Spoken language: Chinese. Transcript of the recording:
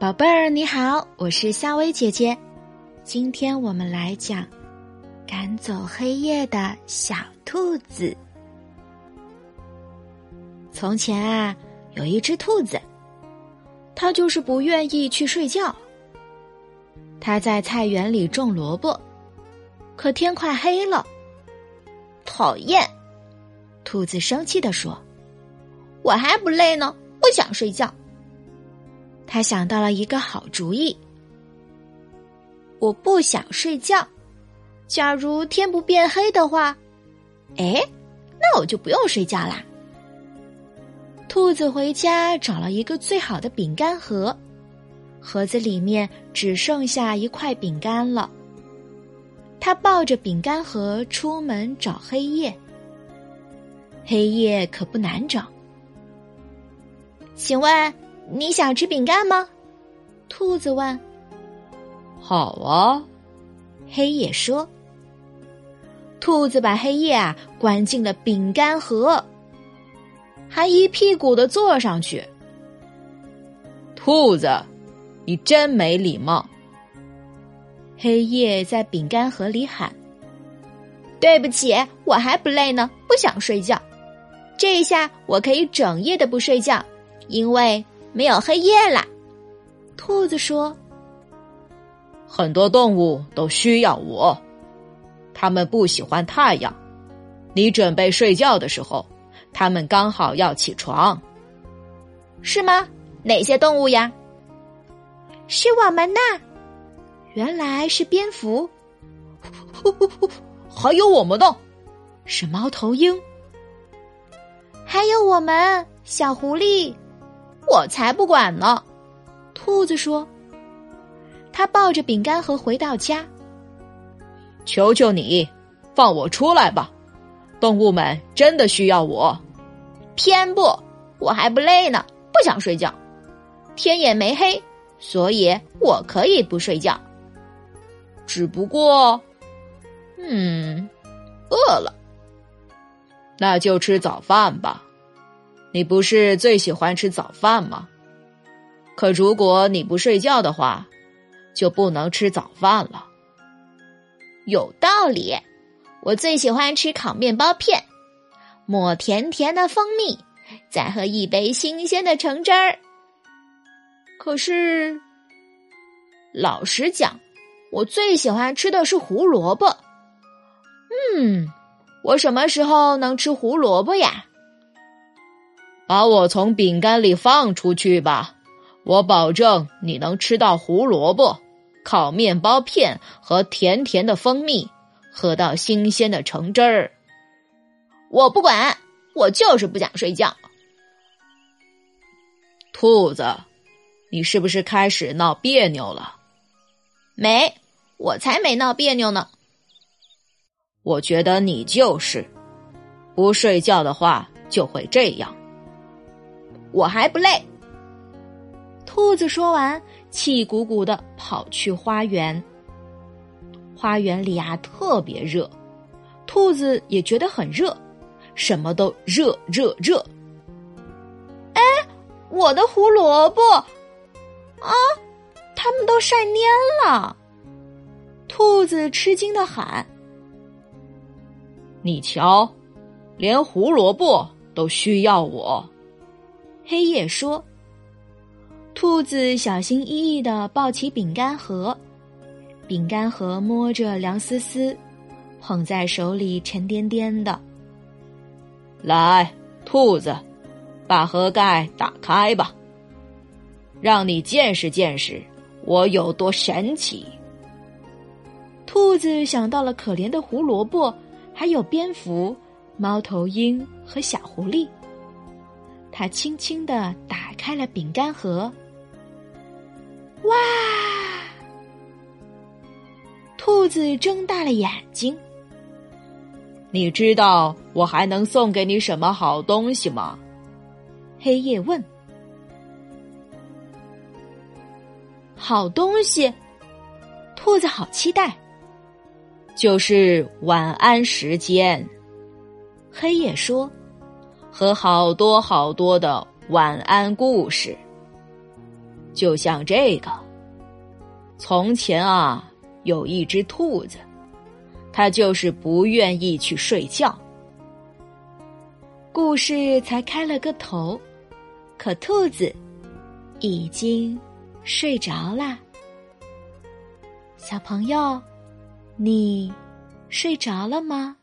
宝贝儿，你好，我是夏薇姐姐。今天我们来讲赶走黑夜的小兔子。从前啊，有一只兔子，它就是不愿意去睡觉。它在菜园里种萝卜，可天快黑了。讨厌！兔子生气地说：“我还不累呢，不想睡觉。”他想到了一个好主意。我不想睡觉。假如天不变黑的话，哎，那我就不用睡觉啦。兔子回家找了一个最好的饼干盒，盒子里面只剩下一块饼干了。他抱着饼干盒出门找黑夜。黑夜可不难找。请问？你想吃饼干吗？兔子问。好啊，黑夜说。兔子把黑夜啊关进了饼干盒，还一屁股的坐上去。兔子，你真没礼貌！黑夜在饼干盒里喊：“对不起，我还不累呢，不想睡觉。这一下我可以整夜的不睡觉，因为……”没有黑夜了，兔子说：“很多动物都需要我，它们不喜欢太阳。你准备睡觉的时候，它们刚好要起床，是吗？哪些动物呀？是我们呐！原来是蝙蝠，还有我们呢，是猫头鹰，还有我们小狐狸。”我才不管呢！兔子说：“他抱着饼干盒回到家，求求你，放我出来吧！动物们真的需要我。偏不，我还不累呢，不想睡觉。天也没黑，所以我可以不睡觉。只不过，嗯，饿了，那就吃早饭吧。”你不是最喜欢吃早饭吗？可如果你不睡觉的话，就不能吃早饭了。有道理，我最喜欢吃烤面包片，抹甜甜的蜂蜜，再喝一杯新鲜的橙汁儿。可是，老实讲，我最喜欢吃的是胡萝卜。嗯，我什么时候能吃胡萝卜呀？把我从饼干里放出去吧！我保证你能吃到胡萝卜、烤面包片和甜甜的蜂蜜，喝到新鲜的橙汁儿。我不管，我就是不想睡觉。兔子，你是不是开始闹别扭了？没，我才没闹别扭呢。我觉得你就是，不睡觉的话就会这样。我还不累。兔子说完，气鼓鼓的跑去花园。花园里啊，特别热，兔子也觉得很热，什么都热热热。哎，我的胡萝卜啊，它们都晒蔫了！兔子吃惊的喊：“你瞧，连胡萝卜都需要我。”黑夜说：“兔子小心翼翼的抱起饼干盒，饼干盒摸着凉丝丝，捧在手里沉甸甸的。来，兔子，把盒盖打开吧，让你见识见识我有多神奇。”兔子想到了可怜的胡萝卜，还有蝙蝠、猫头鹰和小狐狸。他轻轻的打开了饼干盒，哇！兔子睁大了眼睛。你知道我还能送给你什么好东西吗？黑夜问。好东西，兔子好期待。就是晚安时间。黑夜说。和好多好多的晚安故事。就像这个。从前啊，有一只兔子，它就是不愿意去睡觉。故事才开了个头，可兔子已经睡着啦。小朋友，你睡着了吗？